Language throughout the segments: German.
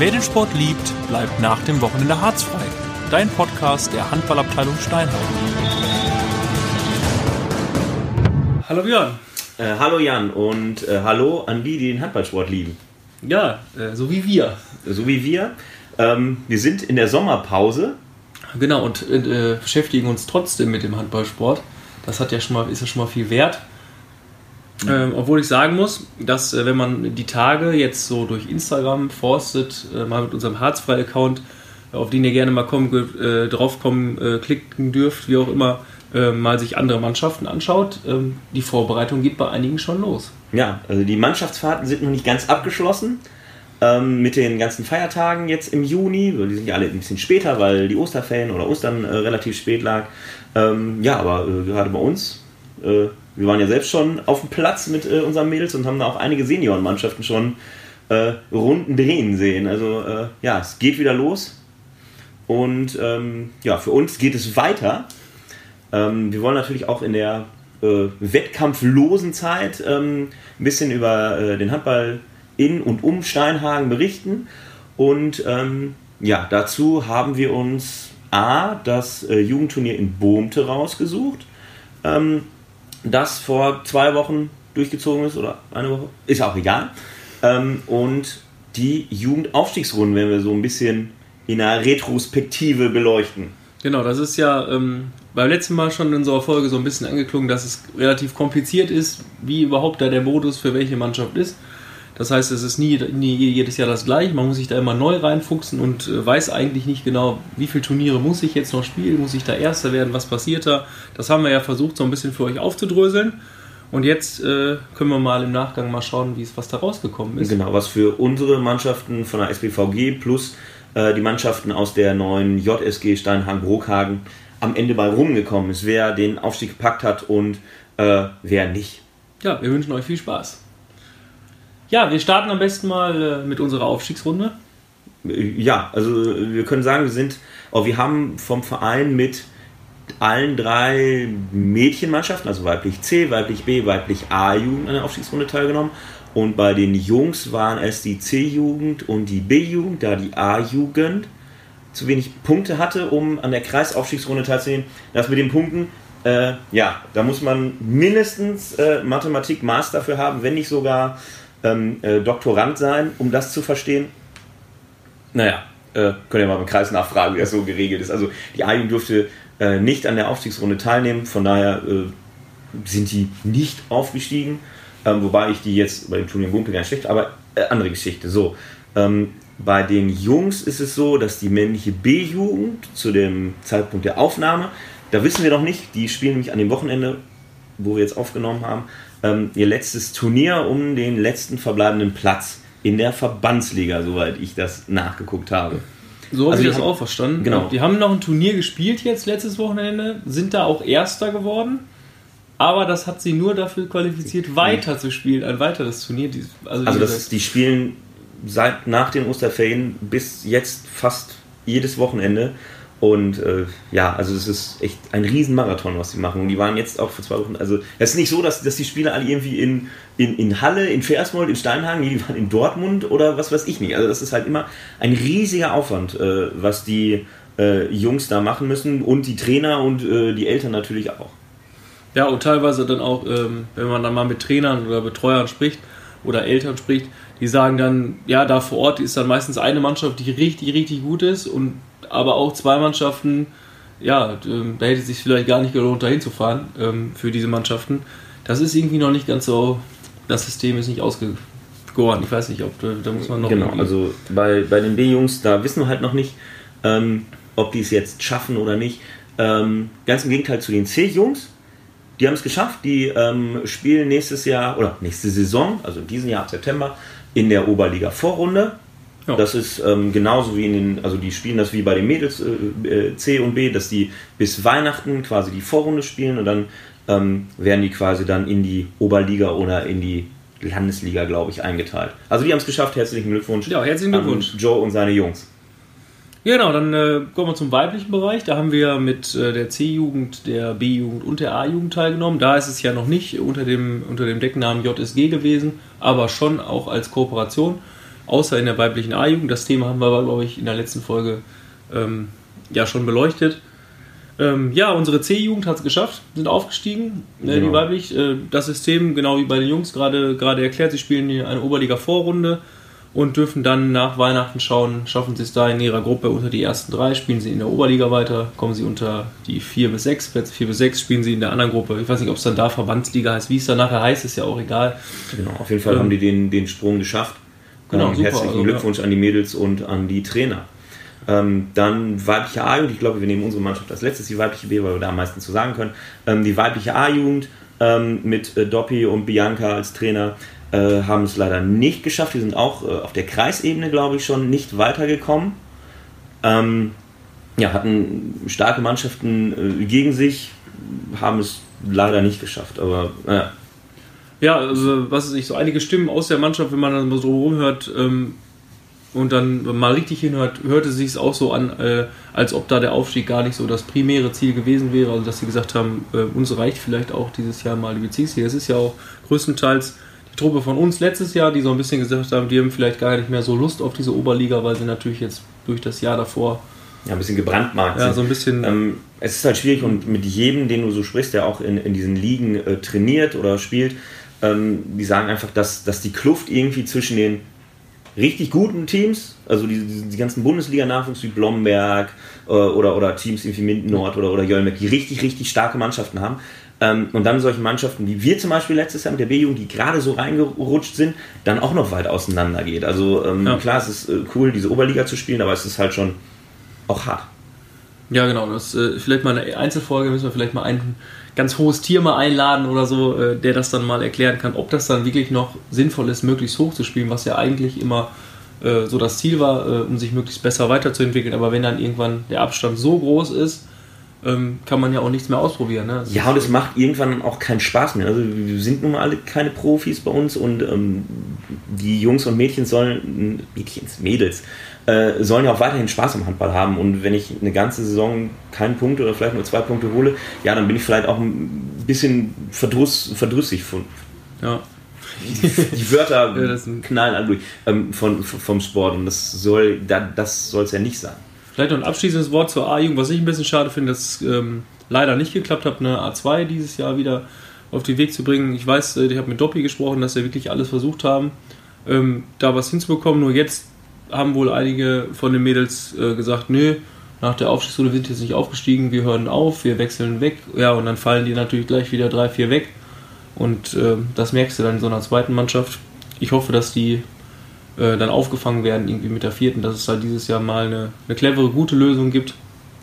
Wer den Sport liebt, bleibt nach dem Wochenende harzfrei. Dein Podcast der Handballabteilung Steinheim. Hallo Björn. Äh, hallo Jan und äh, hallo an die, die den Handballsport lieben. Ja, äh, so wie wir. So wie wir. Ähm, wir sind in der Sommerpause. Genau, und äh, beschäftigen uns trotzdem mit dem Handballsport. Das hat ja schon mal, ist ja schon mal viel wert. Ähm, obwohl ich sagen muss, dass äh, wenn man die Tage jetzt so durch Instagram forstet, äh, mal mit unserem Harzfrei-Account, auf den ihr gerne mal kommen, äh, draufkommen, äh, klicken dürft, wie auch immer, äh, mal sich andere Mannschaften anschaut, ähm, die Vorbereitung geht bei einigen schon los. Ja, also die Mannschaftsfahrten sind noch nicht ganz abgeschlossen. Ähm, mit den ganzen Feiertagen jetzt im Juni, die sind ja alle ein bisschen später, weil die Osterferien oder Ostern äh, relativ spät lag. Ähm, ja, aber gerade bei uns wir waren ja selbst schon auf dem Platz mit äh, unseren Mädels und haben da auch einige Seniorenmannschaften schon äh, Runden drehen sehen. Also äh, ja, es geht wieder los. Und ähm, ja, für uns geht es weiter. Ähm, wir wollen natürlich auch in der äh, wettkampflosen Zeit ähm, ein bisschen über äh, den Handball in und um Steinhagen berichten. Und ähm, ja, dazu haben wir uns A, das äh, Jugendturnier in Bohmte rausgesucht. Das vor zwei Wochen durchgezogen ist oder eine Woche, ist auch egal. Ähm, und die Jugendaufstiegsrunden werden wir so ein bisschen in einer Retrospektive beleuchten. Genau, das ist ja ähm, beim letzten Mal schon in unserer Folge so ein bisschen angeklungen, dass es relativ kompliziert ist, wie überhaupt da der Modus für welche Mannschaft ist. Das heißt, es ist nie, nie jedes Jahr das gleiche. Man muss sich da immer neu reinfuchsen und äh, weiß eigentlich nicht genau, wie viele Turniere muss ich jetzt noch spielen, muss ich da Erster werden, was passiert da. Das haben wir ja versucht, so ein bisschen für euch aufzudröseln. Und jetzt äh, können wir mal im Nachgang mal schauen, wie es was da rausgekommen ist. Genau, was für unsere Mannschaften von der SBVG plus äh, die Mannschaften aus der neuen JSG Steinhagen-Brokhagen am Ende bei rumgekommen ist. Wer den Aufstieg gepackt hat und äh, wer nicht. Ja, wir wünschen euch viel Spaß. Ja, wir starten am besten mal äh, mit unserer Aufstiegsrunde. Ja, also wir können sagen, wir sind, oh, wir haben vom Verein mit allen drei Mädchenmannschaften, also weiblich C, weiblich B, weiblich A-Jugend an der Aufstiegsrunde teilgenommen. Und bei den Jungs waren es die C-Jugend und die B-Jugend, da die A-Jugend zu wenig Punkte hatte, um an der Kreisaufstiegsrunde teilzunehmen. Das mit den Punkten, äh, ja, da muss man mindestens äh, Mathematik Master für haben, wenn nicht sogar ähm, äh, Doktorand sein, um das zu verstehen. Naja, äh, könnt ihr mal im Kreis nachfragen, wie das so geregelt ist. Also die A-Jugend durfte äh, nicht an der Aufstiegsrunde teilnehmen, von daher äh, sind die nicht aufgestiegen. Ähm, wobei ich die jetzt bei dem Turnier gar nicht schlecht, aber äh, andere Geschichte. So, ähm, bei den Jungs ist es so, dass die männliche B-Jugend zu dem Zeitpunkt der Aufnahme, da wissen wir noch nicht, die spielen nämlich an dem Wochenende, wo wir jetzt aufgenommen haben, ähm, ihr letztes Turnier um den letzten verbleibenden Platz in der Verbandsliga, soweit ich das nachgeguckt habe. So habe also ich das haben, auch verstanden. Genau. Die haben noch ein Turnier gespielt jetzt letztes Wochenende, sind da auch Erster geworden. Aber das hat sie nur dafür qualifiziert, weiter zu spielen, ein weiteres Turnier. Also, also das, die spielen seit nach den Osterferien bis jetzt fast jedes Wochenende und äh, ja, also es ist echt ein Riesenmarathon, was sie machen. Und die waren jetzt auch vor zwei Wochen. Also es ist nicht so, dass, dass die Spieler alle irgendwie in, in, in Halle, in Versmold, in Steinhagen, die waren in Dortmund oder was weiß ich nicht. Also das ist halt immer ein riesiger Aufwand, äh, was die äh, Jungs da machen müssen und die Trainer und äh, die Eltern natürlich auch. Ja, und teilweise dann auch, ähm, wenn man dann mal mit Trainern oder Betreuern spricht oder Eltern spricht, die sagen dann, ja, da vor Ort ist dann meistens eine Mannschaft, die richtig, richtig gut ist und aber auch zwei Mannschaften, ja, ähm, da hätte es sich vielleicht gar nicht gelohnt, dahin zu fahren ähm, für diese Mannschaften. Das ist irgendwie noch nicht ganz so, das System ist nicht ausgegoren. Ich weiß nicht, ob da, muss man noch. Genau, also bei, bei den B-Jungs, da wissen wir halt noch nicht, ähm, ob die es jetzt schaffen oder nicht. Ähm, ganz im Gegenteil zu den C-Jungs. Die haben es geschafft, die ähm, spielen nächstes Jahr oder nächste Saison, also in diesem Jahr ab September, in der Oberliga-Vorrunde. Ja. Das ist ähm, genauso wie in den, also die spielen das wie bei den Mädels äh, äh C und B, dass die bis Weihnachten quasi die Vorrunde spielen und dann ähm, werden die quasi dann in die Oberliga oder in die Landesliga, glaube ich, eingeteilt. Also die haben es geschafft, herzlichen Glückwunsch. Ja, herzlichen Glückwunsch. Joe und seine Jungs. Genau, dann äh, kommen wir zum weiblichen Bereich. Da haben wir mit äh, der C-Jugend, der B-Jugend und der A-Jugend teilgenommen. Da ist es ja noch nicht unter dem, unter dem Decknamen JSG gewesen, aber schon auch als Kooperation außer in der weiblichen A-Jugend. Das Thema haben wir aber, glaube ich, in der letzten Folge ähm, ja schon beleuchtet. Ähm, ja, unsere C-Jugend hat es geschafft, sind aufgestiegen, äh, Genau. die weiblich. Äh, das System, genau wie bei den Jungs gerade gerade erklärt, sie spielen hier eine Oberliga-Vorrunde und dürfen dann nach Weihnachten schauen, schaffen sie es da in ihrer Gruppe unter die ersten drei, spielen sie in der Oberliga weiter, kommen sie unter die vier bis sechs, Plätze vier bis sechs, spielen sie in der anderen Gruppe. Ich weiß nicht, ob es dann da Verbandsliga heißt, wie es dann nachher heißt, ist ja auch egal. Genau, auf jeden Fall Ähm, haben die den, den Sprung geschafft. Genau, Ähm, super, Herzlichen also, Glückwunsch an die Mädels und an die Trainer. Ähm, dann weibliche A-Jugend, ich glaube, wir nehmen unsere Mannschaft als letztes, die weibliche B, weil wir da am meisten zu sagen können. Ähm, die weibliche A-Jugend ähm, mit äh, Doppi und Bianca als Trainer äh, haben es leider nicht geschafft. Die sind auch äh, auf der Kreisebene, glaube ich, schon nicht weitergekommen. Ähm, ja, hatten starke Mannschaften äh, gegen sich, haben es leider nicht geschafft. Aber äh, Ja, also was weiß ich, so einige Stimmen aus der Mannschaft, wenn man dann so rumhört ähm, und dann mal richtig hinhört, hörte sich es auch so an, äh, als ob da der Aufstieg gar nicht so das primäre Ziel gewesen wäre. Also dass sie gesagt haben, äh, uns reicht vielleicht auch dieses Jahr mal die Bezirksliga. Es ist ja auch größtenteils die Truppe von uns letztes Jahr, die so ein bisschen gesagt haben, die haben vielleicht gar nicht mehr so Lust auf diese Oberliga, weil sie natürlich jetzt durch das Jahr davor ja, ein bisschen gebrandmarkt ja, sind. so ein bisschen Ähm, es ist halt schwierig und mit jedem, den du so sprichst, der auch in, in diesen Ligen äh, trainiert oder spielt, ähm, die sagen einfach, dass, dass die Kluft irgendwie zwischen den richtig guten Teams, also die, die, die ganzen Bundesliga-Nachwuchs wie Blomberg äh, oder, oder Teams wie Minden Nord oder, oder Jölmeck, die richtig, richtig starke Mannschaften haben. Ähm, und dann solche Mannschaften, wie wir zum Beispiel letztes Jahr mit der B-Jugend, die gerade so reingerutscht sind, dann auch noch weit auseinander geht. Also ähm, Ja. klar, es ist äh, cool, diese Oberliga zu spielen, aber es ist halt schon auch hart. Ja, genau. Das äh, vielleicht mal eine Einzelfolge müssen wir vielleicht mal ein ganz hohes Tier mal einladen oder so, äh, der das dann mal erklären kann, ob das dann wirklich noch sinnvoll ist, möglichst hoch zu spielen, was ja eigentlich immer äh, so das Ziel war, äh, um sich möglichst besser weiterzuentwickeln. Aber wenn dann irgendwann der Abstand so groß ist, ähm, kann man ja auch nichts mehr ausprobieren. Ne? Das Ja, und es macht irgendwann auch keinen Spaß mehr. Also wir sind nun mal alle keine Profis bei uns und ähm, die Jungs und Mädchen sollen, Mädchens, Mädels, äh, sollen ja auch weiterhin Spaß am Handball haben. Und wenn ich eine ganze Saison keinen Punkt oder vielleicht nur zwei Punkte hole, ja, dann bin ich vielleicht auch ein bisschen verdruss, verdrüssig von. ja. Die Wörter Ja, knallen alle durch ähm, von, vom Sport und das soll da, das soll es ja nicht sein. Vielleicht noch ein abschließendes Wort zur A-Jugend, was ich ein bisschen schade finde, dass ähm, leider nicht geklappt hat, eine A2 dieses Jahr wieder auf den Weg zu bringen. Ich weiß, äh, ich habe mit Doppi gesprochen, dass sie wirklich alles versucht haben, ähm, da was hinzubekommen. Nur jetzt haben wohl einige von den Mädels äh, gesagt, nö, nach der Aufstiegsrunde sind jetzt nicht aufgestiegen, wir hören auf, wir wechseln weg. Ja, und dann fallen die natürlich gleich wieder drei, vier weg. Und ähm, das merkst du dann in so einer zweiten Mannschaft. Ich hoffe, dass die äh, dann aufgefangen werden, irgendwie mit der vierten, dass es halt dieses Jahr mal eine, eine clevere, gute Lösung gibt.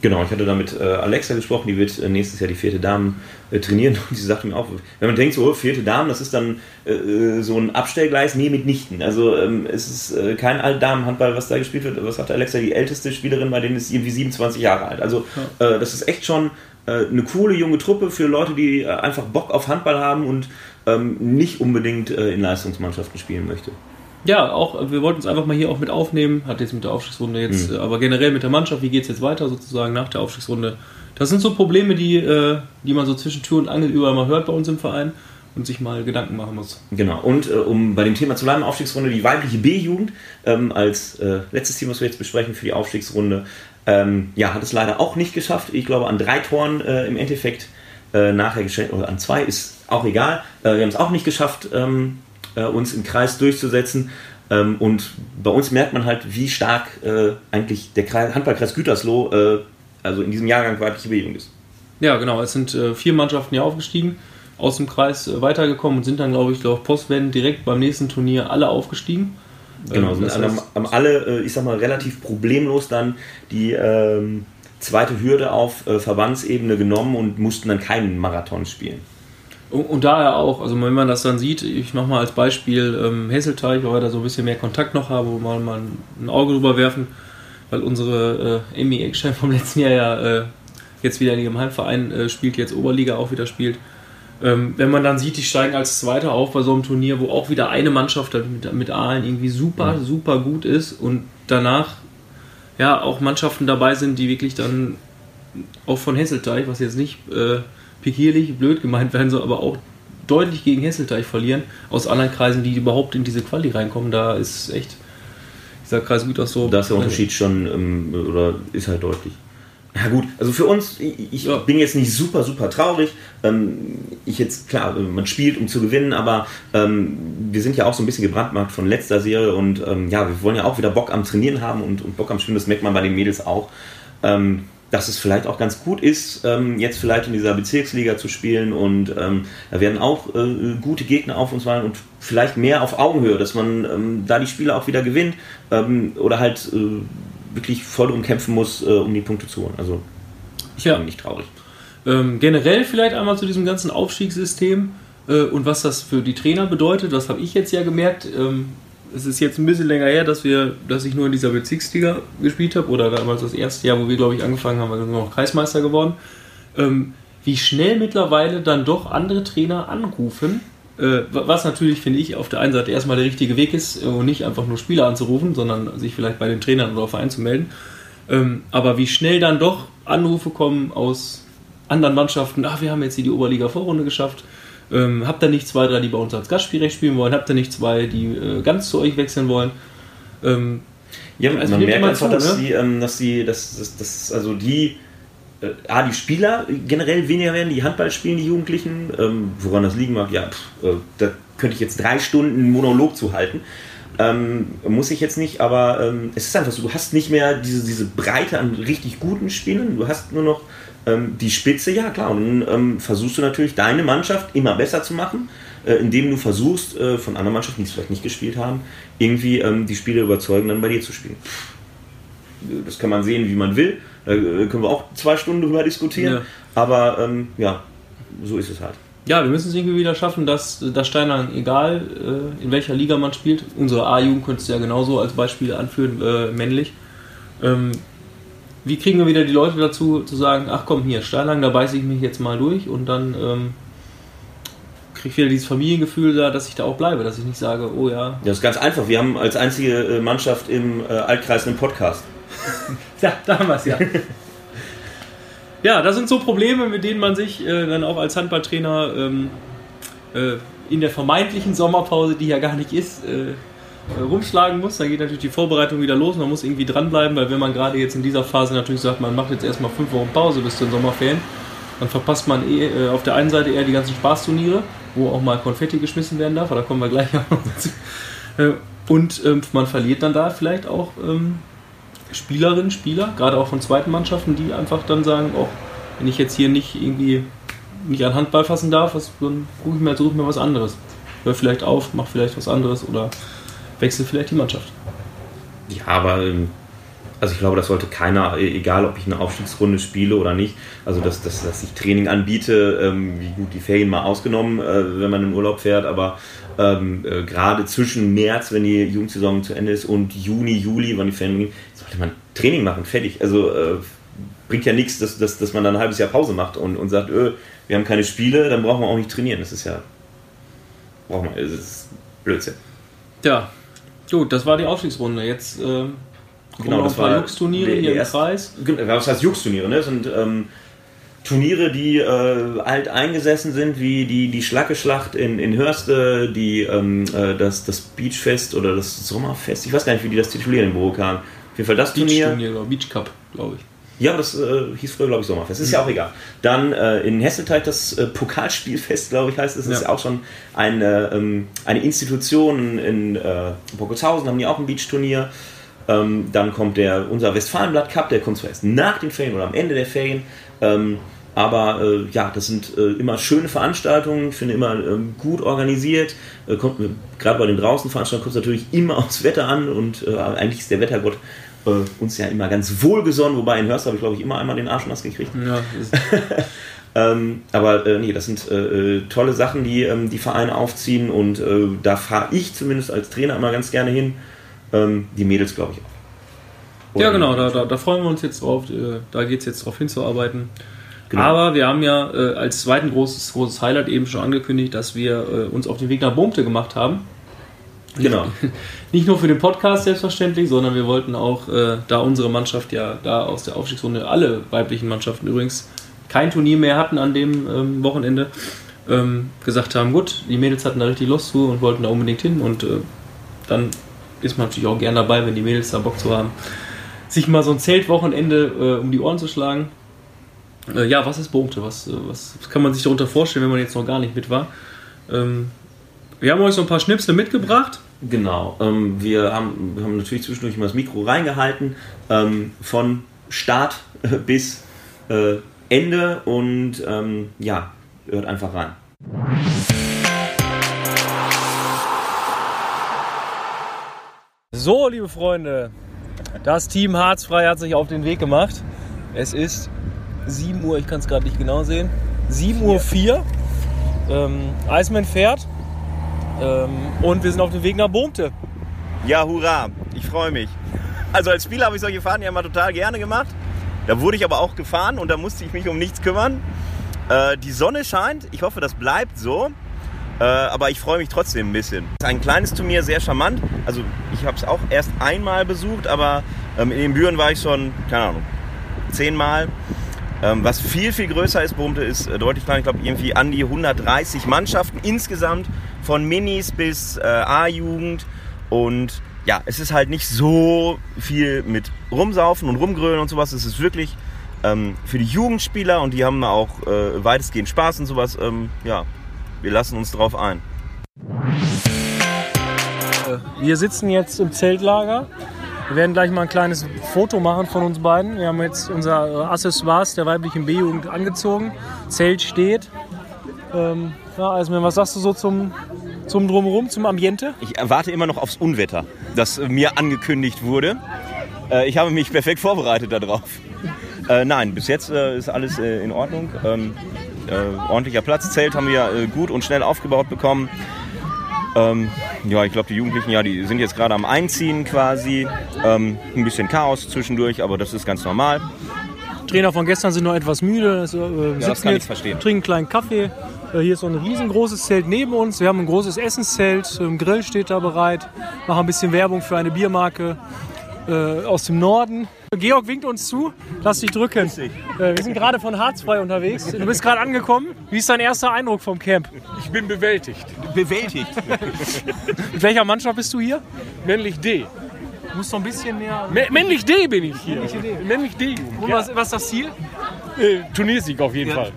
Genau, ich hatte da mit äh, Alexa gesprochen, die wird äh, nächstes Jahr die vierte Damen äh, trainieren und sie sagte mir auch, wenn man denkt, so oh, vierte Damen, das ist dann äh, äh, so ein Abstellgleis, nee, mitnichten. Also ähm, es ist kein Altdamenhandball, was da gespielt wird. Was sagt Alexa, die älteste Spielerin bei denen ist irgendwie 27 Jahre alt. Also das ist echt schon eine coole junge Truppe für Leute, die einfach Bock auf Handball haben und ähm, nicht unbedingt in Leistungsmannschaften spielen möchte. Ja, auch, wir wollten es einfach mal hier auch mit aufnehmen, hat jetzt mit der Aufstiegsrunde jetzt, Mhm. aber generell mit der Mannschaft, wie geht es jetzt weiter sozusagen nach der Aufstiegsrunde? Das sind so Probleme, die, äh, die man so zwischen Tür und Angel überall mal hört bei uns im Verein und sich mal Gedanken machen muss. Genau, und äh, um bei dem Thema zu bleiben, Aufstiegsrunde, die weibliche B-Jugend ähm, als äh, letztes Team, was wir jetzt besprechen für die Aufstiegsrunde, ähm, ja, hat es leider auch nicht geschafft. Ich glaube, an drei Toren äh, im Endeffekt äh, nachher gestellt, oder an zwei, ist auch egal. Äh, wir haben es auch nicht geschafft, ähm, äh, uns im Kreis durchzusetzen. Ähm, und bei uns merkt man halt, wie stark äh, eigentlich der Kreis, Handballkreis Gütersloh, äh, also in diesem Jahrgang weibliche B-Jugend ist. Ja, genau, es sind äh, vier Mannschaften hier aufgestiegen, aus dem Kreis äh, weitergekommen und sind dann, glaube ich, durch Postwenden direkt beim nächsten Turnier alle aufgestiegen. Genau, Ähm, sind alle, haben alle, ich sag mal, relativ problemlos dann die ähm, zweite Hürde auf Verbandsebene genommen und mussten dann keinen Marathon spielen. Und, daher auch, also wenn man das dann sieht, ich mache mal als Beispiel ähm, Hesselteich, weil wir da so ein bisschen mehr Kontakt noch haben, wo wir mal, mal ein Auge drüber werfen, weil unsere äh, Amy Eckstein vom letzten Jahr ja äh, jetzt wieder in ihrem Heimverein äh, spielt, jetzt Oberliga auch wieder spielt. Ähm, wenn man dann sieht, die steigen als Zweiter auf bei so einem Turnier, wo auch wieder eine Mannschaft mit, mit Aalen irgendwie super, super gut ist und danach ja auch Mannschaften dabei sind, die wirklich dann auch von Hesselteich, was jetzt nicht äh, pikierlich, blöd gemeint werden soll, aber auch deutlich gegen Hesselteich verlieren, aus anderen Kreisen, die überhaupt in diese Quali reinkommen, da ist echt Dieser Kreis Gütersloh. Da ist der Unterschied schon, ähm, oder ist halt deutlich. Ja gut, also für uns, ich ja. bin jetzt nicht super, super traurig. Ähm, ich jetzt, klar, man spielt, um zu gewinnen, aber ähm, wir sind ja auch so ein bisschen gebrandmarkt von letzter Serie und ähm, ja, wir wollen ja auch wieder Bock am Trainieren haben und, und Bock am Spielen, das merkt man bei den Mädels auch. Ähm, dass es vielleicht auch ganz gut ist, ähm, jetzt vielleicht in dieser Bezirksliga zu spielen und ähm, da werden auch äh, gute Gegner auf uns warten und vielleicht mehr auf Augenhöhe, dass man da die Spiele auch wieder gewinnt oder halt äh, wirklich voll drum kämpfen muss, äh, um die Punkte zu holen. Also ja. bin nicht traurig. Ähm, generell vielleicht einmal zu diesem ganzen Aufstiegssystem äh, und was das für die Trainer bedeutet. Das habe ich jetzt ja gemerkt. Ähm, es ist jetzt ein bisschen länger her, dass wir, dass ich nur in dieser Bezirksliga gespielt habe oder damals das erste Jahr, wo wir glaube ich angefangen haben, wir sind noch Kreismeister geworden. Ähm, wie schnell mittlerweile dann doch andere Trainer anrufen äh, was natürlich, finde ich, auf der einen Seite erstmal der richtige Weg ist äh, und nicht einfach nur Spieler anzurufen, sondern sich vielleicht bei den Trainern oder Verein zu melden. Ähm, aber wie schnell dann doch Anrufe kommen aus anderen Mannschaften, ach, wir haben jetzt hier die Oberliga-Vorrunde geschafft, ähm, habt ihr nicht zwei, drei, die bei uns als Gastspielrecht spielen wollen, habt ihr nicht zwei, die äh, ganz zu euch wechseln wollen. Ähm, ja, also man merkt einfach, zu, dass, ne? die, ähm, dass die, dass, dass, dass also die äh, die Spieler generell weniger werden, die Handball spielen, die Jugendlichen. Ähm, woran das liegen mag, ja, pff, äh, da könnte ich jetzt drei Stunden einen Monolog zu halten. Ähm, muss ich jetzt nicht, aber ähm, es ist einfach so, du hast nicht mehr diese, diese Breite an richtig guten Spielern, du hast nur noch ähm, die Spitze, ja klar, und dann ähm, versuchst du natürlich deine Mannschaft immer besser zu machen, äh, indem du versuchst, äh, von anderen Mannschaften, die es vielleicht nicht gespielt haben, irgendwie ähm, die Spieler überzeugen, dann bei dir zu spielen. Das kann man sehen, wie man will. Da äh, können wir auch zwei Stunden drüber diskutieren. Ja. Aber ähm, ja, so ist es halt. Ja, wir müssen es irgendwie wieder schaffen, dass, dass Steinern, egal äh, in welcher Liga man spielt, unsere A-Jugend könntest du ja genauso als Beispiel anführen, äh, männlich. Wie kriegen wir wieder die Leute dazu, zu sagen, ach komm, hier, Steinlang, da beiße ich mich jetzt mal durch und dann ähm, kriege ich wieder dieses Familiengefühl da, dass ich da auch bleibe, dass ich nicht sage, oh ja. Ja, das ist ganz einfach. Wir haben als einzige äh, Mannschaft im äh, Altkreis einen Podcast. ja, damals ja. ja, das sind so Probleme, mit denen man sich äh, dann auch als Handballtrainer ähm, äh, in der vermeintlichen Sommerpause, die ja gar nicht ist, äh, rumschlagen muss. Dann geht natürlich die Vorbereitung wieder los. Man muss irgendwie dranbleiben, weil wenn man gerade jetzt in dieser Phase natürlich sagt, man macht jetzt erstmal fünf Wochen Pause bis zu den Sommerferien, dann verpasst man eh, äh, auf der einen Seite eher die ganzen Spaßturniere, wo auch mal Konfetti geschmissen werden darf, aber da kommen wir gleich auch noch zu. Äh, und ähm, man verliert dann da vielleicht auch ähm, Spielerinnen, Spieler, gerade auch von zweiten Mannschaften, die einfach dann sagen, oh, wenn ich jetzt hier nicht irgendwie nicht an Handball fassen darf, was, dann suche ich, mir, suche mir was anderes. Hör vielleicht auf, mach vielleicht was anderes oder wechsel vielleicht die Mannschaft. Ja, aber ähm, also ich glaube, das sollte keiner, e, egal ob ich eine Aufstiegsrunde spiele oder nicht, also dass, dass, dass ich Training anbiete, ähm, wie gut die Ferien mal ausgenommen, äh, wenn man in Urlaub fährt, aber ähm, äh, gerade zwischen März, wenn die Jugendsaison zu Ende ist, und Juni, Juli, wann die Ferien gehen, sollte man Training machen, fertig. Also äh, bringt ja nichts, dass, dass, dass man dann ein halbes Jahr Pause macht und, und sagt, öh, wir haben keine Spiele, dann brauchen wir auch nicht trainieren. Das ist ja, braucht man, das ist Blödsinn. Ja, gut, das war die Aufstiegsrunde. Jetzt äh, genau, das war Jux-Turniere hier im Kreis. Was heißt Jux-Turniere? Ne? Das sind ähm, Turniere, die äh, alt eingesessen sind, wie die, die Schlacke-Schlacht in, in Hörste, die, ähm, äh, das, das Beachfest oder das Sommerfest. Ich weiß gar nicht, wie die das titulieren in Borukan. Auf jeden Fall das Beach Turnier. Turnier Beach Cup, glaube ich. Ja, das äh, hieß früher, glaube ich, Sommerfest. Ist mhm. ja auch egal. Dann äh, in Hesselteig das äh, Pokalspielfest, glaube ich, heißt es. Das ja. ist auch schon eine, ähm, eine Institution in äh, Burgotshausen, haben die auch ein Beachturnier. Ähm, dann kommt der, unser Westfalenblatt Cup, der kommt zwar erst nach den Ferien oder am Ende der Ferien. Ähm, aber äh, ja, das sind äh, immer schöne Veranstaltungen, ich finde immer ähm, gut organisiert. Äh, kommt gerade bei den draußen Veranstaltungen kommt es natürlich immer aufs Wetter an und äh, eigentlich ist der Wettergott äh, uns ja immer ganz wohlgesonnen, wobei in Hörst habe ich glaube ich immer einmal den Arsch nass gekriegt. Ja, ähm, aber äh, nee, das sind tolle Sachen, die ähm, die Vereine aufziehen und da fahre ich zumindest als Trainer immer ganz gerne hin. Ähm, die Mädels glaube ich auch. Oder ja, genau, da, da, da, freuen wir uns jetzt drauf. Da geht es jetzt drauf hinzuarbeiten. Genau. Aber wir haben ja äh, als zweiten großes, großes Highlight eben schon angekündigt, dass wir äh, uns auf den Weg nach Boomte gemacht haben. Genau. Nicht nur für den Podcast selbstverständlich, sondern wir wollten auch, äh, da unsere Mannschaft ja da aus der Aufstiegsrunde, alle weiblichen Mannschaften übrigens, kein Turnier mehr hatten an dem ähm, Wochenende, ähm, gesagt haben, gut, die Mädels hatten da richtig Lust zu und wollten da unbedingt hin und äh, dann ist man natürlich auch gern dabei, wenn die Mädels da Bock zu haben, sich mal so ein Zeltwochenende äh, um die Ohren zu schlagen. Äh, ja, was ist Boomte? Was, äh, was kann man sich darunter vorstellen, wenn man jetzt noch gar nicht mit war? Ähm, wir haben euch so ein paar Schnipsel mitgebracht. Genau. Ähm, wir, haben, wir haben natürlich zwischendurch mal das Mikro reingehalten. Ähm, von Start bis äh, Ende und ähm, ja, hört einfach rein. So, liebe Freunde, das Team Harzfrei hat sich auf den Weg gemacht. Es ist 7 Uhr, ich kann es gerade nicht genau sehen. 7 Uhr 4. Ähm, Iceman fährt. Ähm, und wir sind auf dem Weg nach Boomte. Ja, hurra, ich freue mich. Also als Spieler habe ich solche Fahrten ja immer total gerne gemacht. Da wurde ich aber auch gefahren und da musste ich mich um nichts kümmern. Äh, die Sonne scheint, ich hoffe, das bleibt so. Äh, aber ich freue mich trotzdem ein bisschen. Ein kleines Turnier, sehr charmant. Also ich habe es auch erst einmal besucht, aber ähm, in den Büren war ich schon, keine Ahnung, zehnmal. Ähm, was viel, viel größer ist, Brumte, ist äh, deutlich kleiner. Ich glaube, irgendwie an die 130 Mannschaften insgesamt, von Minis bis äh, A-Jugend. Und ja, es ist halt nicht so viel mit Rumsaufen und Rumgrölen und sowas. Es ist wirklich ähm, für die Jugendspieler und die haben auch äh, weitestgehend Spaß und sowas. Ähm, ja, wir lassen uns drauf ein. Wir sitzen jetzt im Zeltlager. Wir werden gleich mal ein kleines Foto machen von uns beiden. Wir haben jetzt unser äh, Accessoires der weiblichen B-Jugend angezogen. Zelt steht. Ähm, ja, Eismann, was sagst du so zum, zum Drumherum, zum Ambiente? Ich warte immer noch aufs Unwetter, das äh, mir angekündigt wurde. Äh, ich habe mich perfekt vorbereitet darauf. Äh, nein, bis jetzt äh, ist alles äh, in Ordnung. Ähm, ordentlicher Platz. Zelt haben wir gut und schnell aufgebaut bekommen. Ähm, ja, ich glaube, die Jugendlichen, ja, die sind jetzt gerade am Einziehen quasi. Ähm, ein bisschen Chaos zwischendurch, aber das ist ganz normal. Trainer von gestern sind noch etwas müde. Äh, ja, das kann jetzt, ich verstehen. Trinken einen kleinen Kaffee. Äh, hier ist so ein riesengroßes Zelt neben uns. Wir haben ein großes Essenszelt. Ein Grill steht da bereit. Machen ein bisschen Werbung für eine Biermarke äh, aus dem Norden. Georg winkt uns zu. Lass dich drücken. Äh, wir sind gerade von Harzfrei unterwegs. Du bist gerade angekommen. Wie ist dein erster Eindruck vom Camp? Ich bin bewältigt. Bewältigt. Mit welcher Mannschaft bist du hier? Männlich D. Du musst noch ein bisschen mehr. Mä männlich D bin ich hier. Männlich D. Und was, was ist das Ziel? Äh, Turniersieg auf jeden ja. Fall.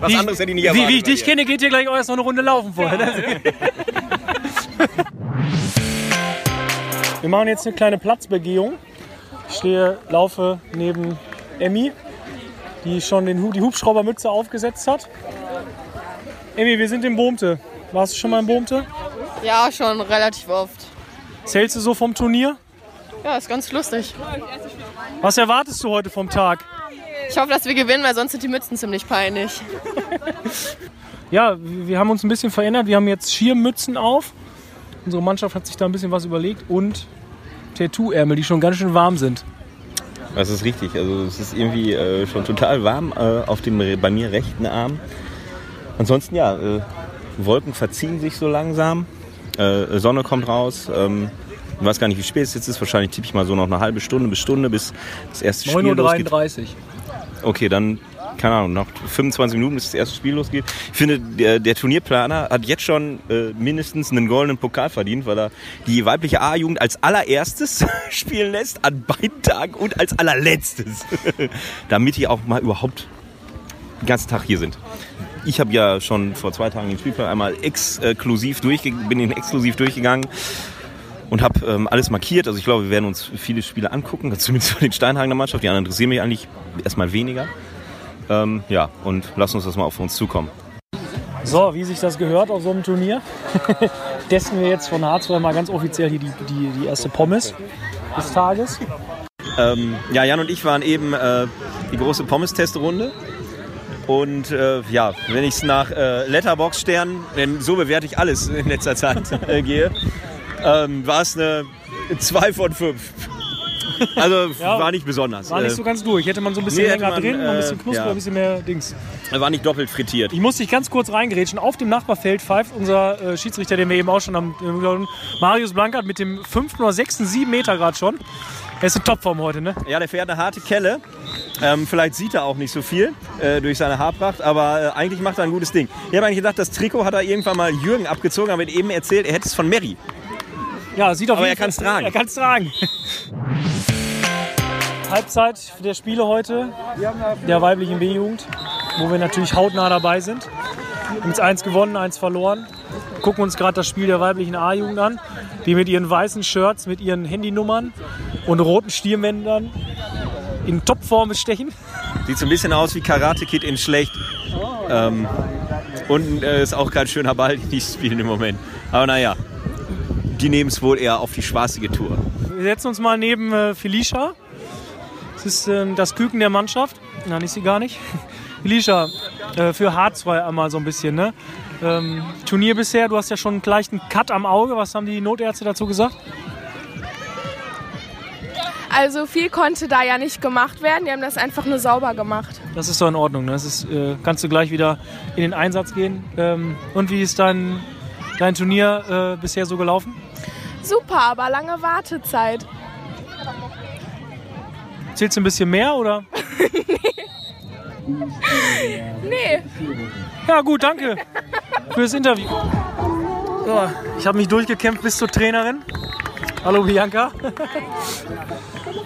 Was wie, anderes hätte ich nicht erwartet. Wie, wie ich dich kenne, geht hier gleich auch erst noch eine Runde laufen vorher. Ne? Wir machen jetzt eine kleine Platzbegehung. Ich stehe, laufe neben Emmy, die schon den, die Hubschraubermütze aufgesetzt hat. Emmy, wir sind in Boomte. Warst du schon mal in Boomte? Ja, schon relativ oft. Zählst du so vom Turnier? Ja, ist ganz lustig. Was erwartest du heute vom Tag? Ich hoffe, dass wir gewinnen, weil sonst sind die Mützen ziemlich peinlich. ja, wir haben uns ein bisschen verändert. Wir haben jetzt Schirmmützen auf. Unsere Mannschaft hat sich da ein bisschen was überlegt und Tattoo-Ärmel, die schon ganz schön warm sind. Das ist richtig. Also es ist irgendwie äh, schon total warm äh, auf dem bei mir rechten Arm. Ansonsten ja, äh, Wolken verziehen sich so langsam. Äh, Sonne kommt raus. Ähm, ich weiß gar nicht, wie spät es jetzt ist. Wahrscheinlich tippe ich mal so noch eine halbe Stunde bis Stunde, bis das erste Spiel 9.33 Uhr. Okay, dann keine Ahnung, noch 25 Minuten, bis das erste Spiel losgeht. Ich finde, der, der Turnierplaner hat jetzt schon äh, mindestens einen goldenen Pokal verdient, weil er die weibliche A-Jugend als allererstes spielen lässt an beiden Tagen und als allerletztes. Damit die auch mal überhaupt den ganzen Tag hier sind. Ich habe ja schon vor zwei Tagen den Spielplan einmal exklusiv durchge bin ihn exklusiv durchgegangen und habe ähm, alles markiert. Also ich glaube, wir werden uns viele Spiele angucken, zumindest von den Steinhagener Mannschaft. Die anderen interessieren mich eigentlich erstmal weniger. Ähm, ja, und lass uns das mal auf uns zukommen. So, wie sich das gehört auf so einem Turnier, testen wir jetzt von Harzfrei mal ganz offiziell hier die, die, die erste Pommes des Tages. Ähm, ja, Jan und ich waren eben äh, die große Pommes-Testrunde. Und äh, ja, wenn ich es nach äh, Letterbox-Sternen, denn so bewerte ich alles in letzter Zeit, äh, gehe, ähm, war es eine 2 von 5. Also ja, war nicht besonders. War nicht so ganz durch. Hätte man so ein bisschen nee, länger man, drin, äh, ein bisschen knusper, ja. ein bisschen mehr Dings. War nicht doppelt frittiert. Ich muss dich ganz kurz reingerätschen. Auf dem Nachbarfeld pfeift unser äh, Schiedsrichter, den wir eben auch schon haben, äh, Marius Blankert mit dem 5. oder 6. 7 Meter Grad schon. Er ist in Topform heute, ne? Ja, der fährt eine harte Kelle. Ähm, vielleicht sieht er auch nicht so viel äh, durch seine Haarpracht, aber äh, eigentlich macht er ein gutes Ding. Ich habe eigentlich gedacht, das Trikot hat er irgendwann mal Jürgen abgezogen, aber eben erzählt, er hätte es von Mary. Ja, sieht auf Aber jeden er kann's Fall- tragen. Er kann es tragen. Halbzeit der Spiele heute der weiblichen B-Jugend, wo wir natürlich hautnah dabei sind. Wir haben jetzt eins gewonnen, eins verloren. Gucken uns gerade das Spiel der weiblichen A-Jugend an, die mit ihren weißen Shirts, mit ihren Handynummern und roten Stirnbändern in Topform bestechen. Sieht so ein bisschen aus wie Karate Kid in schlecht. Ähm, und äh, ist auch kein schöner Ball, die die spielen im Moment. Aber naja, die nehmen es wohl eher auf die spaßige Tour. Wir setzen uns mal neben äh, Felicia. Das ist ähm, das Küken der Mannschaft. Nein, ist sie gar nicht. Felicia, äh, für H2 einmal so ein bisschen. Ne? Ähm, Turnier bisher, du hast ja schon einen leichten Cut am Auge. Was haben die Notärzte dazu gesagt? Also viel konnte da ja nicht gemacht werden. Die haben das einfach nur sauber gemacht. Das ist doch in Ordnung. Ne? Das ist, äh, kannst du gleich wieder in den Einsatz gehen. Ähm, und wie ist dein, dein Turnier äh, bisher so gelaufen? Super, aber lange Wartezeit. Zählst du ein bisschen mehr oder? Nee, Ja, gut, danke fürs Interview. So, ich habe mich durchgekämpft bis zur Trainerin. Hallo Bianca.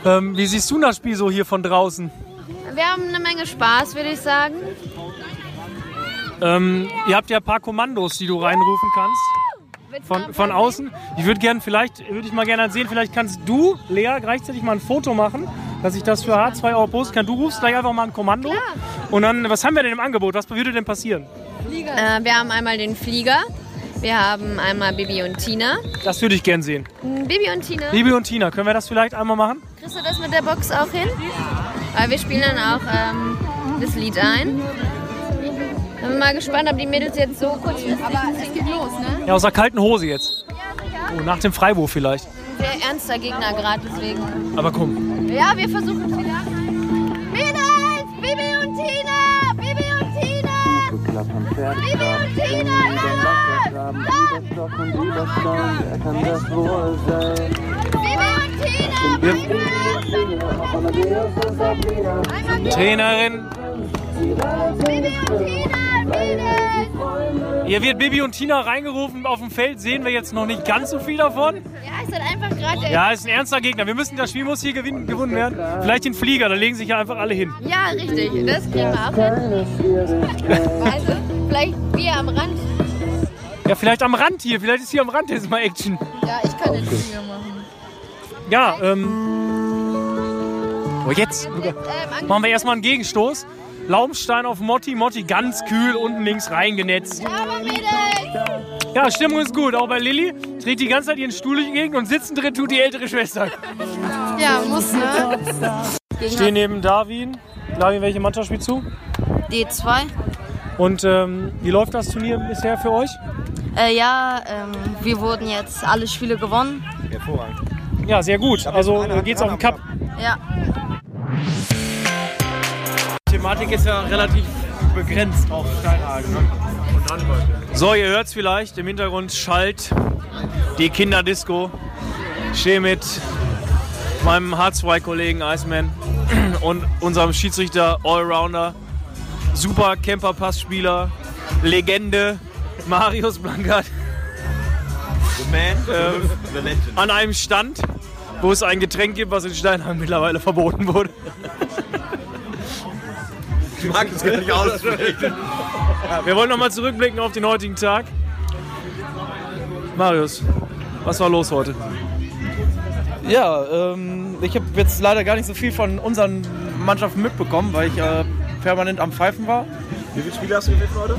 ähm, wie siehst du das Spiel so hier von draußen? Wir haben eine Menge Spaß, würde ich sagen. Ähm, ihr habt ja ein paar Kommandos, die du reinrufen kannst. Von, von außen. Ich würde gerne, vielleicht, würde ich mal gerne sehen, vielleicht kannst du, Lea, gleichzeitig mal ein Foto machen, dass ich das für H2 Euro posten kann. Du rufst gleich einfach mal ein Kommando. Und dann, was haben wir denn im Angebot? Was würde denn passieren? Äh, wir haben einmal den Flieger. Wir haben einmal Bibi und Tina. Das würde ich gern sehen. Bibi und Tina. Bibi und Tina, können wir das vielleicht einmal machen? Kriegst du das mit der Box auch hin? Weil wir spielen dann auch ähm, das Lied ein. Bin mal gespannt, ob die Mädels jetzt so kurz. Aber es geht los, ne? Ja, aus der kalten Hose jetzt. Oh, nach dem Freiwurf vielleicht. Sehr ernster Gegner gerade, deswegen. Aber komm. Ja, wir versuchen es wieder. Mädels! Bibi und Tina! Bibi und Tina! Bibi und Tina! Bibi und Tina! Trainerin. Bibi und Tina! Hier wird Bibi und Tina reingerufen. Auf dem Feld sehen wir jetzt noch nicht ganz so viel davon. Ja, ist halt einfach gerade. Ja, ist ein ernster Gegner. Wir müssen, das Spiel muss hier gewinnen, gewonnen werden. Vielleicht den Flieger, da legen sich ja einfach alle hin. Ja, richtig. Das kriegen wir auch hin. Also, vielleicht wir am Rand. Ja, vielleicht am Rand hier. Vielleicht ist hier am Rand jetzt mal Action. Ja, ich kann den Flieger machen. Ja, ähm. Oh, jetzt Ähm, machen wir erstmal einen Gegenstoß. Laumstein auf Motti. Motti ganz kühl unten links reingenetzt. Ja, Stimmung ist gut. Auch bei Lilly dreht die ganze Zeit ihren Stuhl durch die Gegend und sitzen drin tut die ältere Schwester. Ja, muss, ne? Ich stehe neben Darwin. Darwin, welche Mannschaft spielst du? D2. Und ähm, wie läuft das Turnier bisher für euch? Äh, ja, ähm, wir wurden jetzt alle Spiele gewonnen. Hervorragend. Ja, sehr gut. Also geht's auf den Cup. Ja. Die Thematik ist ja relativ begrenzt auf Steinhagen. Ne? Und Handball. So, ihr hört es vielleicht, im Hintergrund schallt die Kinderdisco. Ich stehe mit meinem H2-Kollegen Iceman und unserem Schiedsrichter Allrounder, super Camper-Passspieler, Legende Marius Blankert The man, ähm, the legend. an einem Stand, wo es ein Getränk gibt, was in Steinheim mittlerweile verboten wurde. Ich mag es gar nicht aussprechen. Wir wollen nochmal zurückblicken auf den heutigen Tag. Marius, was war los heute? Ja, ähm, ich habe jetzt leider gar nicht so viel von unseren Mannschaften mitbekommen, weil ich äh, permanent am Pfeifen war. Wie viele Spiele hast du gewinnt heute?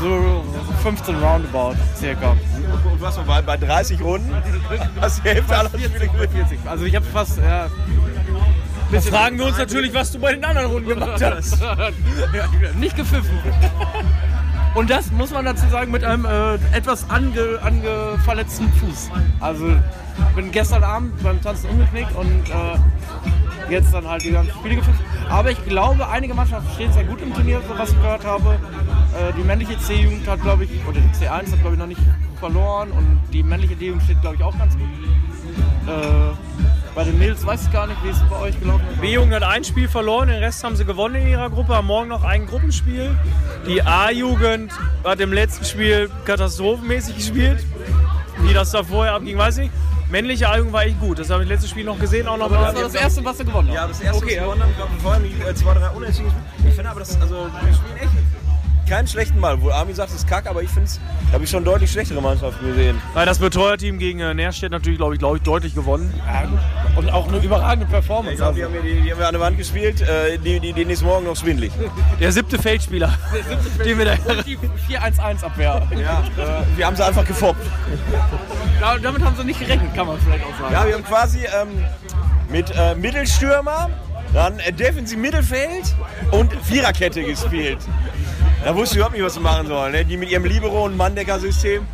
So 15 Roundabout circa. Und was war bei, bei 30 Runden? Hast du die Hälfte aller Spiele gewinnt? 40. Also ich habe fast, ja. Da fragen wir uns natürlich, was du bei den anderen Runden gemacht hast. Nicht gepfiffen. Und das muss man dazu sagen mit einem äh, etwas ange, angeverletzten Fuß. Also bin gestern Abend beim Tanzen umgeknickt und äh, jetzt dann halt die ganzen Spiele gepfiffen. Aber ich glaube, einige Mannschaften stehen sehr gut im Turnier, so was ich gehört habe. Äh, die männliche C-Jugend hat, glaube ich, oder die C1 hat, glaube ich, noch nicht verloren und die männliche D-Jugend steht, glaube ich, auch ganz gut. Äh, bei den Mädels weiß ich gar nicht, wie es bei euch gelaufen ist. B-Jugend hat ein Spiel verloren, den Rest haben sie gewonnen in ihrer Gruppe, haben morgen noch ein Die A-Jugend hat im letzten Spiel katastrophenmäßig gespielt. wie das da vorher abging, weiß ich nicht. Männliche A-Jugend war echt gut. Das habe ich letztes Spiel noch gesehen, auch noch Das war das erste, was sie gewonnen haben. Ja, das erste, Okay, was wir gewonnen haben, glaube ich, vor allem die äh, zwei, drei Unentschieden. Ich finde aber, das, also, wir spielen echt keinen schlechten Ball. Wo Armin sagt, es ist kack, aber ich finde es, da habe ich schon deutlich schlechtere Mannschaften gesehen. Weil das Betreuerteam gegen äh, Nährstedt natürlich, glaube ich, glaub ich, deutlich gewonnen. Und auch eine überragende Performance. Ich glaube, die, haben mir die, die haben wir an der Wand gespielt, äh, die, die, denen ist morgen noch schwindlig. Der siebte Feldspieler. Den wir da Und die 4-1-1-Abwehr. Ja, äh, wir haben sie einfach gefoppt. Da- Damit haben sie nicht gerechnet, kann man vielleicht auch sagen. Ja, wir haben quasi ähm, mit äh, Mittelstürmer, dann äh, Defensiv Mittelfeld und Viererkette gespielt. Da wusste ich überhaupt nicht, was sie machen sollen. Ne? Die mit ihrem Libero- und Manndecker-System.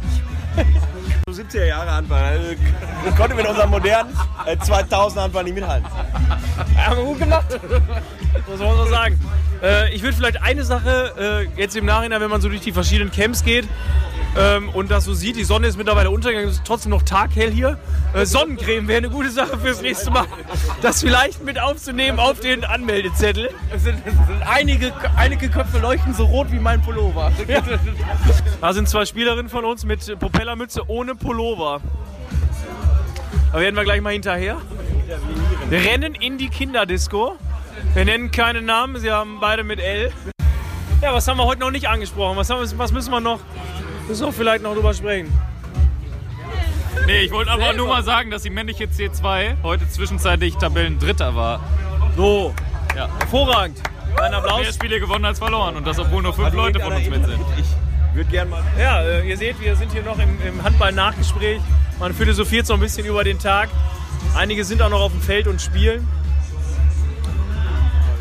So 70er Jahre Handball. Also, das konnte mit unserem modernen äh, 2000er Handball nicht mithalten. Haben wir gut gemacht. Das muss man sagen. Äh, ich würde vielleicht eine Sache äh, jetzt im Nachhinein, wenn man so durch die verschiedenen Camps geht ähm, und das so sieht, die Sonne ist mittlerweile untergegangen, es ist trotzdem noch taghell hier. Äh, Sonnencreme wäre eine gute Sache fürs nächste Mal. Das vielleicht mit aufzunehmen auf den Anmeldezettel. Es sind, es sind einige, einige Köpfe leuchten so rot wie mein Pullover. Da sind zwei Spielerinnen von uns mit Propellermütze ohne Pullover. Da werden wir gleich mal hinterher. Wir rennen in die Kinderdisco. Wir nennen keine Namen, sie haben beide mit L. Ja, was haben wir heute noch nicht angesprochen? Was, haben was müssen wir noch? Müssen wir vielleicht noch drüber sprechen. Nee, ich wollte aber nur mal sagen, dass die männliche C2 heute zwischenzeitlich Tabellendritter war. So, Ja. hervorragend. Ein Mehr Applaus. Spiele gewonnen als verloren und das, obwohl nur fünf Leute von uns mit sind. Ich würde gerne mal. Ja, äh, ihr seht, wir sind hier noch im, im Handball-Nachgespräch. Man philosophiert so ein bisschen über den Tag. Einige sind auch noch auf dem Feld und spielen.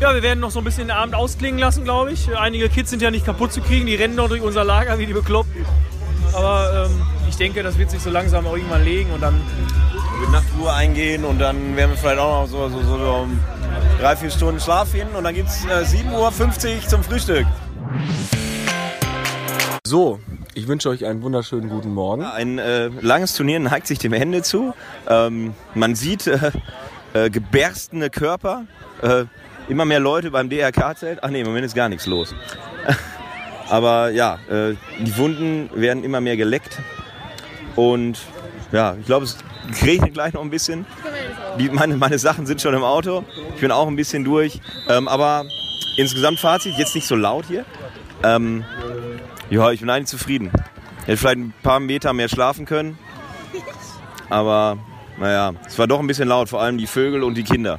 Ja, wir werden noch so ein bisschen den Abend ausklingen lassen, glaube ich. Einige Kids sind ja nicht kaputt zu kriegen, die rennen noch durch unser Lager wie die Bekloppten. Aber ähm, ich denke, das wird sich so langsam auch irgendwann legen und dann Mit Nachtruhe eingehen und dann werden wir vielleicht auch noch so, so, so, so um drei, vier Stunden Schlaf finden und dann gibt es äh, 7.50 Uhr zum Frühstück. So, ich wünsche euch einen wunderschönen guten Morgen. Ein äh, langes Turnier neigt sich dem Ende zu. Ähm, man sieht äh, äh, geberstene Körper, äh, immer mehr Leute beim DRK-Zelt. Ach nee, im Moment ist gar nichts los. Aber ja, äh, die Wunden werden immer mehr geleckt. Und ja, ich glaube, es regnet gleich noch ein bisschen. Die, meine, meine Sachen sind schon im Auto. Ich bin auch ein bisschen durch. Ähm, aber insgesamt Fazit, jetzt nicht so laut hier. Ähm, ja, ich bin eigentlich zufrieden. Hätte vielleicht ein paar Meter mehr schlafen können. Aber naja, es war doch ein bisschen laut, vor allem die Vögel und die Kinder.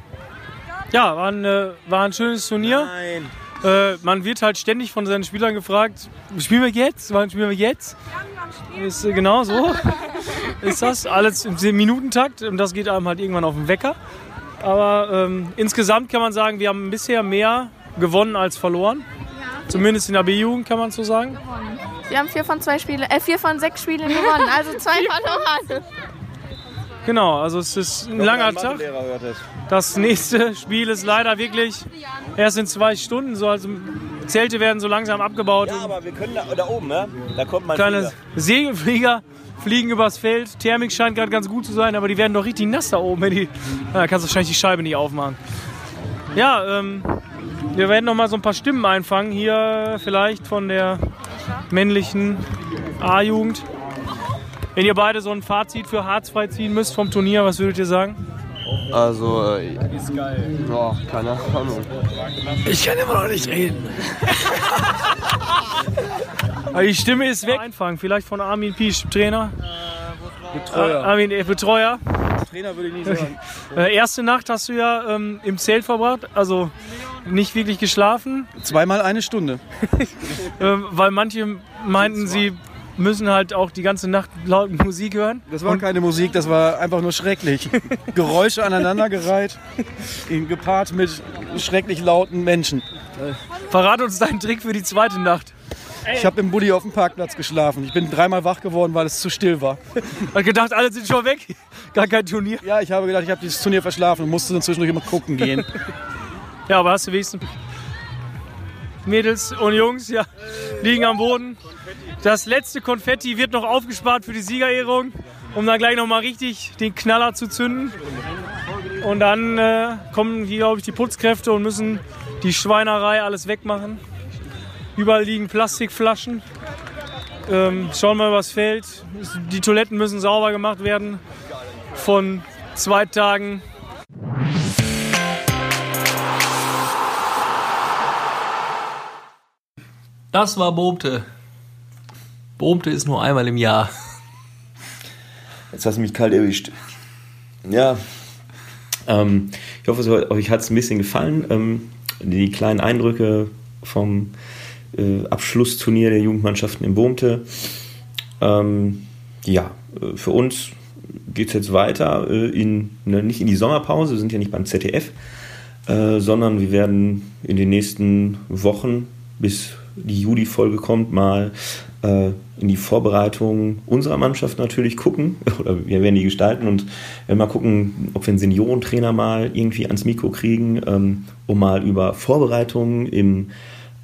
Ja, war ein, äh, war ein schönes Turnier. Nein. Äh, man wird halt ständig von seinen Spielern gefragt, spielen wir jetzt? Wann spielen wir jetzt? Ist äh, genau so. ist das alles im Minutentakt und das geht einem halt irgendwann auf den Wecker. Aber ähm, insgesamt kann man sagen, wir haben bisher mehr gewonnen als verloren. Zumindest in der B-Jugend kann man so sagen. Wir haben vier von zwei Spiele, äh, vier von sechs Spielen gewonnen, also zwei verloren. Genau, also es ist ein langer Tag. Das nächste Spiel ist leider wirklich erst in zwei Stunden. So, also Zelte werden so langsam abgebaut. Ja, aber wir können da, da oben, ne? Da kommt mein Kleine Flieger. Segelflieger fliegen übers Feld. Thermik scheint gerade ganz gut zu sein, aber die werden doch richtig nass da oben. Wenn die, da kannst du wahrscheinlich die Scheibe nicht aufmachen. Ja, ähm, wir werden noch mal so ein paar Stimmen einfangen. Hier vielleicht von der männlichen A-Jugend. Wenn ihr beide so ein Fazit für Harzfrei ziehen müsst vom Turnier, was würdet ihr sagen? Also, äh, ist geil. Ja, keine Ahnung. Ich kann immer noch nicht reden. Die Stimme ist weg. Einfangen, vielleicht von Armin Piesch, Trainer. Betreuer. Äh, Armin, äh, Betreuer. Trainer würde ich nicht sagen. Äh, erste Nacht hast du ja ähm, im Zelt verbracht, also nicht wirklich geschlafen. Zweimal eine Stunde. ähm, weil manche meinten, sie müssen halt auch die ganze Nacht laut Musik hören. Das war keine Musik, das war einfach nur schrecklich. Geräusche aneinandergereiht, gepaart mit schrecklich lauten Menschen. Verrat uns deinen Trick für die zweite Nacht. Ich habe im Bulli auf dem Parkplatz geschlafen. Ich bin dreimal wach geworden, weil es zu still war. Hat gedacht, alle sind schon weg. Gar kein Turnier. Ja, ich habe gedacht, ich habe dieses Turnier verschlafen und musste dann zwischendurch immer gucken gehen. Ja, aber hast du wenigstens Mädels und Jungs ja, liegen am Boden. Das letzte Konfetti wird noch aufgespart für die Siegerehrung, um dann gleich noch mal richtig den Knaller zu zünden. Und dann äh, kommen hier, glaube ich, die Putzkräfte und müssen die Schweinerei alles wegmachen. Überall liegen Plastikflaschen. Ähm, schauen wir übers Feld. Die Toiletten müssen sauber gemacht werden. Von zwei Tagen. Das war Bohmte. Bohmte ist nur einmal im Jahr. Jetzt hast du mich kalt erwischt. Ja, ähm, ich hoffe, euch hat es ein bisschen gefallen. Ähm, die kleinen Eindrücke vom äh, Abschlussturnier der Jugendmannschaften in Bohmte. Ähm, ja, äh, für uns geht es jetzt weiter, äh, in, ne, nicht in die Sommerpause, wir sind ja nicht beim ZDF, äh, sondern wir werden in den nächsten Wochen, bis die Juli-Folge kommt, mal äh, in die Vorbereitung unserer Mannschaft natürlich gucken. Oder wir werden die gestalten und werden mal gucken, ob wir einen Seniorentrainer mal irgendwie ans Mikro kriegen, ähm, um mal über Vorbereitungen im,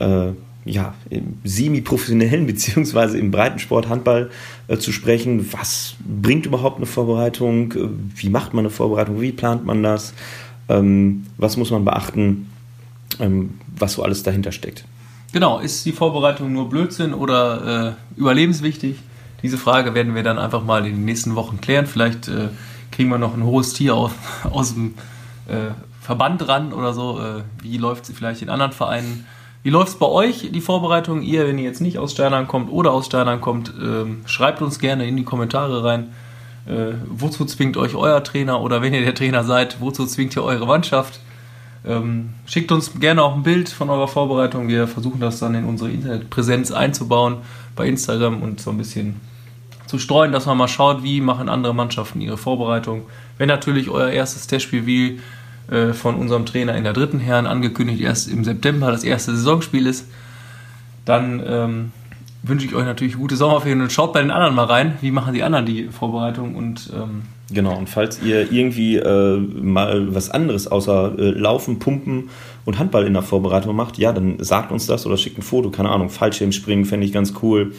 äh, ja, im semi-professionellen beziehungsweise im Breitensport Handball äh, zu sprechen. Was bringt überhaupt eine Vorbereitung? Äh, Wie macht man eine Vorbereitung? Wie plant man das? Ähm, was muss man beachten? Ähm, was so alles dahinter steckt. Genau, ist die Vorbereitung nur Blödsinn oder äh, überlebenswichtig? Diese Frage werden wir dann einfach mal in den nächsten Wochen klären. Vielleicht äh, kriegen wir noch ein hohes Tier aus, aus dem äh, Verband ran oder so. Äh, wie läuft es vielleicht in anderen Vereinen? Wie läuft es bei euch, die Vorbereitung? Ihr, wenn ihr jetzt nicht aus Steinern kommt oder aus Steinern kommt, ähm, schreibt uns gerne in die Kommentare rein. Äh, wozu zwingt euch euer Trainer oder wenn ihr der Trainer seid, wozu zwingt ihr eure Mannschaft? Ähm, schickt uns gerne auch ein Bild von eurer Vorbereitung. Wir versuchen das dann in unsere Internetpräsenz einzubauen bei Instagram und so ein bisschen zu streuen, dass man mal schaut, wie machen andere Mannschaften ihre Vorbereitung. Wenn natürlich euer erstes Testspiel wie äh, von unserem Trainer in der dritten Herren angekündigt erst im September das erste Saisonspiel ist, dann ähm, wünsche ich euch natürlich gute Sommerferien und schaut bei den anderen mal rein, wie machen die anderen die Vorbereitung und ähm, Genau, und falls ihr irgendwie äh, mal was anderes außer äh, Laufen, Pumpen und Handball in der Vorbereitung macht, ja, dann sagt uns das oder schickt ein Foto, keine Ahnung, Fallschirmspringen fände ich ganz cool.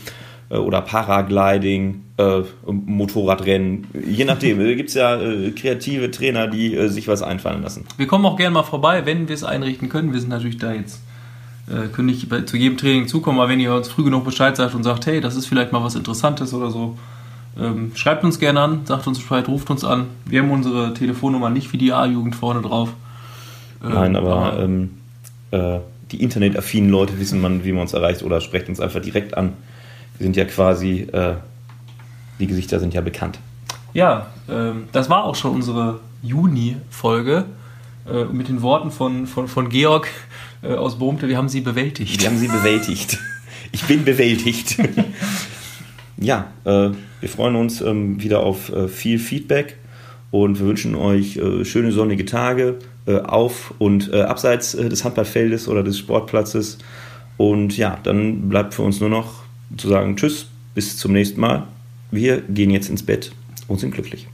Äh, oder Paragliding, äh, Motorradrennen, je nachdem. Da gibt es ja äh, kreative Trainer, die äh, sich was einfallen lassen. Wir kommen auch gerne mal vorbei, wenn wir es einrichten können. Wir sind natürlich da jetzt, äh, können nicht zu jedem Training zukommen, aber wenn ihr uns früh genug Bescheid sagt und sagt, hey, das ist vielleicht mal was Interessantes oder so, ähm, schreibt uns gerne an, sagt uns Bescheid, ruft uns an. Wir haben unsere Telefonnummer nicht wie die A-Jugend vorne drauf. Ähm, Nein, aber ähm, äh, die internetaffinen Leute wissen man, wie man uns erreicht oder sprecht uns einfach direkt an. Wir sind ja quasi, äh, die Gesichter sind ja bekannt. Ja, ähm, das war auch schon unsere Juni-Folge äh, mit den Worten von, von, von Georg äh, aus Bohmte. Wir haben sie bewältigt. Wir haben sie bewältigt. Ich bin bewältigt. ja, äh, wir freuen uns ähm, wieder auf äh, viel Feedback und wir wünschen euch äh, schöne sonnige Tage äh, auf und abseits des Handballfeldes oder des Sportplatzes. Und ja, dann bleibt für uns nur noch zu sagen Tschüss, bis zum nächsten Mal. Wir gehen jetzt ins Bett und sind glücklich.